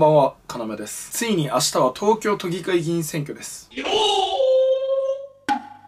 んばんは、かなめです。ついに明日は東京都議会議員選挙です。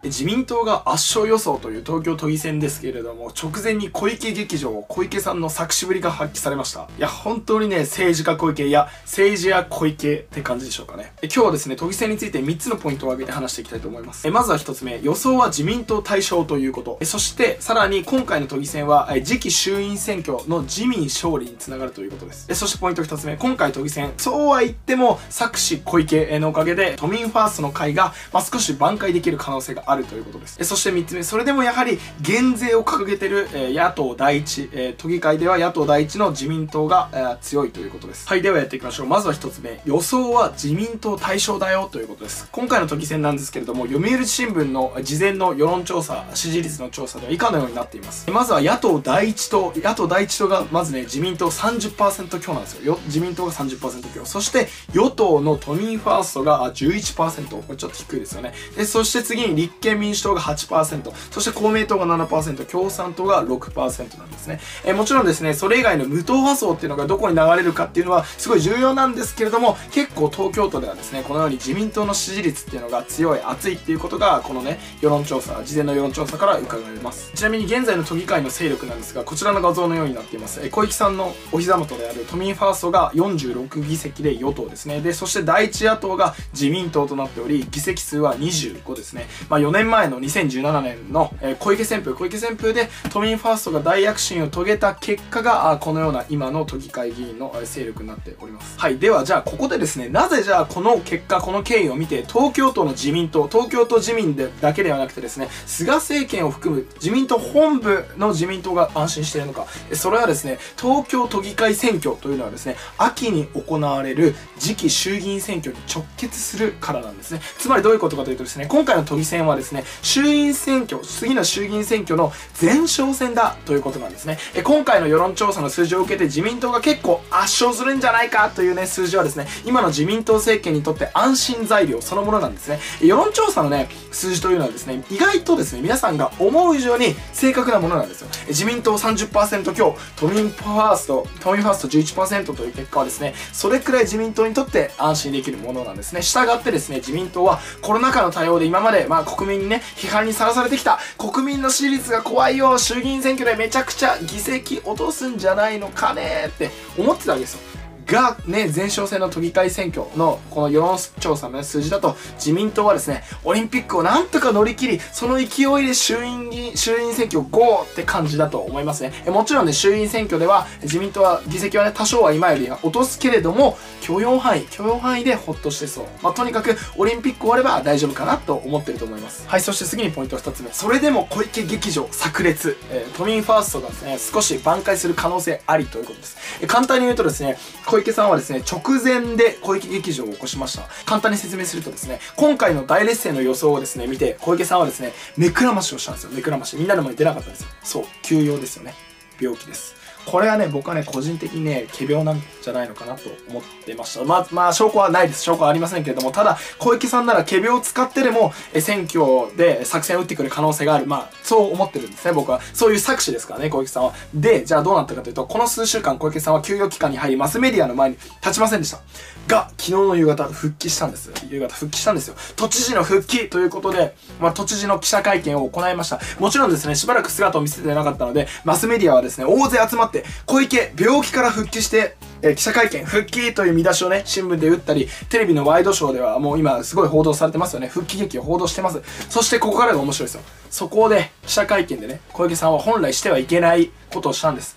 自民党が圧勝予想という東京都議選ですけれども、直前に小池劇場、小池さんの作詞ぶりが発揮されました。いや、本当にね、政治家小池、いや、政治家小池って感じでしょうかね。今日はですね、都議選について3つのポイントを挙げて話していきたいと思います。えまずは1つ目、予想は自民党対象ということ。えそして、さらに今回の都議選は、え次期衆院選挙の自民勝利につながるということです。えそしてポイント2つ目、今回都議選、そうは言っても、作詞小池のおかげで、都民ファーストの会が、まあ、少し挽回できる可能性があるあるということです。そして3つ目、それでもやはり減税を掲げてる、え野党第一、え都議会では野党第一の自民党が、え強いということです。はい、ではやっていきましょう。まずは1つ目、予想は自民党対象だよということです。今回の都議選なんですけれども、読売新聞の事前の世論調査、支持率の調査では以下のようになっています。まずは野党第一党、野党第一党がまずね、自民党30%強なんですよ。自民党が30%強。そして、与党の都民ファーストが11%。これちょっと低いですよね。で、そして次に立憲民主党が8%。そして公明党が7%、共産党が6%なんですね。えーもちろんですね、それ以外の無党派層っていうのがどこに流れるかっていうのはすごい重要なんですけれども、結構東京都ではですね、このように自民党の支持率っていうのが強い、熱いっていうことが、このね、世論調査、事前の世論調査から伺えます。ちなみに現在の都議会の勢力なんですが、こちらの画像のようになっています。えー小池さんのお膝元である都民ファーストが46議席で与党ですね。で、そして第一野党が自民党となっており、議席数は25ですね。まあ年前の2017年の、え小池旋風、小池旋風で都民ファーストが大躍進を遂げた結果が、このような今の都議会議員の勢力になっております。はい。では、じゃあここでですね、なぜじゃあこの結果、この経緯を見て、東京都の自民党、東京都自民でだけではなくてですね、菅政権を含む自民党本部の自民党が安心しているのか。それはですね、東京都議会選挙というのはですね、秋に行われる次期衆議院選挙に直結するからなんですね。つまりどういうことかというとですね、今回の都議選はですね、ですね衆院選挙、次の衆議院選挙の前哨戦だということなんですね。え今回の世論調査の数字を受けて自民党が結構圧勝するんじゃないかというね、数字はですね、今の自民党政権にとって安心材料そのものなんですね。世論調査のね、数字というのはですね、意外とですね、皆さんが思う以上に正確なものなんですよ。自民党30%強、都民ファースト、都民ファースト11%という結果はですね、それくらい自民党にとって安心できるものなんですね。したがってですね、自民党はコロナ禍の対応で今まで、まあ国民にね、批判にさらされてきた、国民の支持率が怖いよ、衆議院選挙でめちゃくちゃ議席落とすんじゃないのかねって思ってたわけですよ。が、ね、前哨戦の都議会選挙のこの世論調査の、数字だと、自民党はですね、オリンピックをなんとか乗り切り、その勢いで衆院議員、衆院選挙 GO! って感じだと思いますね。えもちろんね、衆院選挙では、自民党は議席はね、多少は今よりは落とすけれども、許容範囲、許容範囲でほっとしてそう。まあ、とにかく、オリンピック終われば大丈夫かなと思ってると思います。はい、そして次にポイント2つ目。それでも小池劇場炸裂。えー都民ファーストがですね、少し挽回する可能性ありということです。え簡単に言うとですね、小池さんはですね、直前で小池劇場を起こしました。簡単に説明するとですね、今回の大劣勢の予想をですね、見て、小池さんはですね、目くらましをしたんですよ。目くらまし。みんなの前に出なかったんですよ。そう、休養ですよね。病気です。これはね、僕はね、個人的にね、仮病なんじゃないのかなと思ってました。まあ、まあ、証拠はないです。証拠はありませんけれども、ただ、小池さんなら仮病を使ってでも、え選挙で作戦を打ってくる可能性がある。まあ、そう思ってるんですね、僕は。そういう作詞ですからね、小池さんは。で、じゃあどうなったかというと、この数週間、小池さんは休養期間に入り、マスメディアの前に立ちませんでした。が、昨日の夕方、復帰したんです。夕方、復帰したんですよ。都知事の復帰ということで、まあ、都知事の記者会見を行いました。もちろんですね、しばらく姿を見せてなかったので、マスメディアはですね、大勢集まって、小池、病気から復帰して、え記者会見、復帰という見出しをね、新聞で打ったり、テレビのワイドショーではもう今すごい報道されてますよね。復帰劇を報道してます。そしてここからが面白いですよ。そこで記者会見でね、小池さんは本来してはいけないことをしたんです。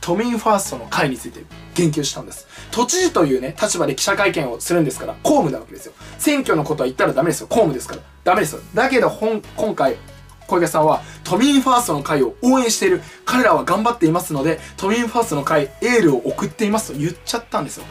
都民ファーストの会について言及したんです。都知事というね、立場で記者会見をするんですから、公務なわけですよ。選挙のことは言ったらダメですよ。公務ですから。ダメですよ。だけど、今回、小池さんは都民ファーストの会を応援している。彼らは頑張っていますので都民ファーストの会エールを送っていますと言っちゃったんですよ。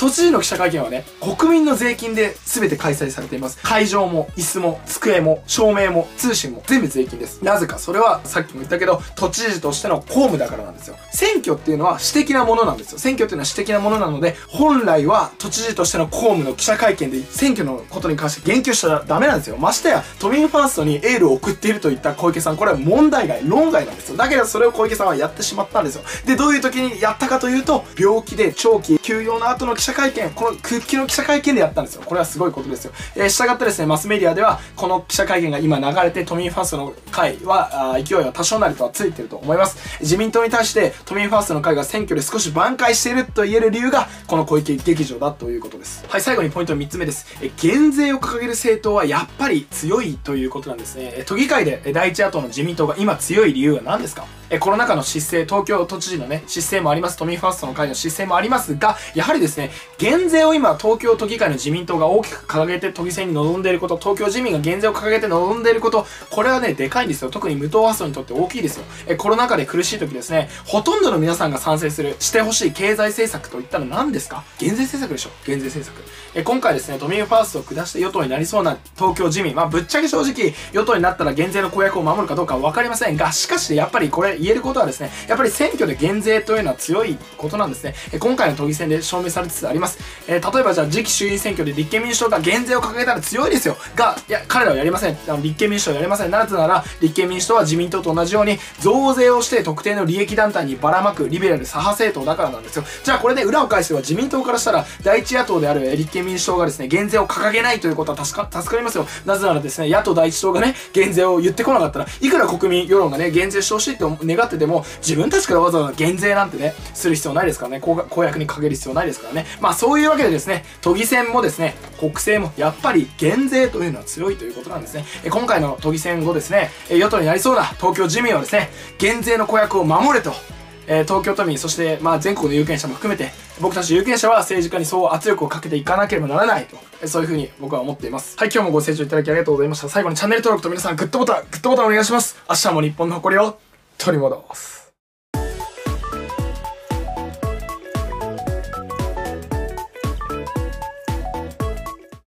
都知事の記者会見はね、国民の税金で全て開催されています。会場も、椅子も、机も、照明も、通信も、全部税金です。なぜか、それはさっきも言ったけど、都知事としての公務だからなんですよ。選挙っていうのは私的なものなんですよ。選挙っていうのは私的なものなので、本来は都知事としての公務の記者会見で選挙のことに関して言及したらダメなんですよ。ましてや、都民ファーストにエールを送っているといった小池さん、これは問題外、論外なんですよ。だけどそれを小池さんはやってしまったんですよ。で、どういう時にやったかというと、病気で長期休養の後の記者者会見、この復帰の記者会見でやったんですよ。これはすごいことですよ。えー、従ってですね、マスメディアでは、この記者会見が今流れて、都民ファーストの会は、勢いは多少なりとはついてると思います。自民党に対して、都民ファーストの会が選挙で少し挽回していると言える理由が、この小池劇場だということです。はい、最後にポイント3つ目です。え減税を掲げる政党はやっぱり強いということなんですね。都議会で第一野党の自民党が今強い理由は何ですか？えコロナ禍の失勢、東京都知事のね、失勢もあります、都民ファーストの会の失勢もありますが、やはりですね、減税を今、東京都議会の自民党が大きく掲げて都議選に臨んでいること、東京自民が減税を掲げて臨んでいること、これはね、でかいんですよ。特に無党派層にとって大きいですよ。えコロナ禍で苦しい時ですね、ほとんどの皆さんが賛成する、してほしい経済政策といったら何ですか？減税政策でしょ減税政策。え今回ですね、都民ファーストを下して与党になりそうな東京自民、まあ、ぶっちゃけ正直、与党になったら減税の公約を守るかどうかは分かりませんが、しかし、やっぱりこれ言えることはですね、やっぱり選挙で減税というのは強いことなんですね。今回の都議選で証明されつつあります。えー、例えばじゃあ次期衆院選挙で立憲民主党が減税を掲げたら強いですよ。が、いや、彼らはやりません。あの立憲民主党はやりません。なぜなら、立憲民主党は自民党と同じように増税をして特定の利益団体にばらまくリベラル左派政党だからなんですよ。じゃあこれで裏を返せば自民党からしたら第一野党である立憲民主党がですね、減税を掲げないということは助か助かりますよ。なぜならですね、野党第一党がね、減税を言ってこなかったら、いくら国民世論がね、減税してほしいって願ってても、自分たちからわざわざ減税なんてね、する必要ないですからね、公約にかける必要ないですからね。まあそういうわけでですね、都議選もですね、国政もやっぱり減税というのは強いということなんですね。え今回の都議選後ですね、与党になりそうな東京自民はですね、減税の公約を守れと、え、東京都民、そして、まあ、全国の有権者も含めて、僕たち有権者は政治家にそう圧力をかけていかなければならないと、えそういうふうに僕は思っています。はい、今日もご清聴いただきありがとうございました。最後にチャンネル登録と皆さんグッドボタン、グッドボタンお願いします。明日も日本の誇りを取り戻す。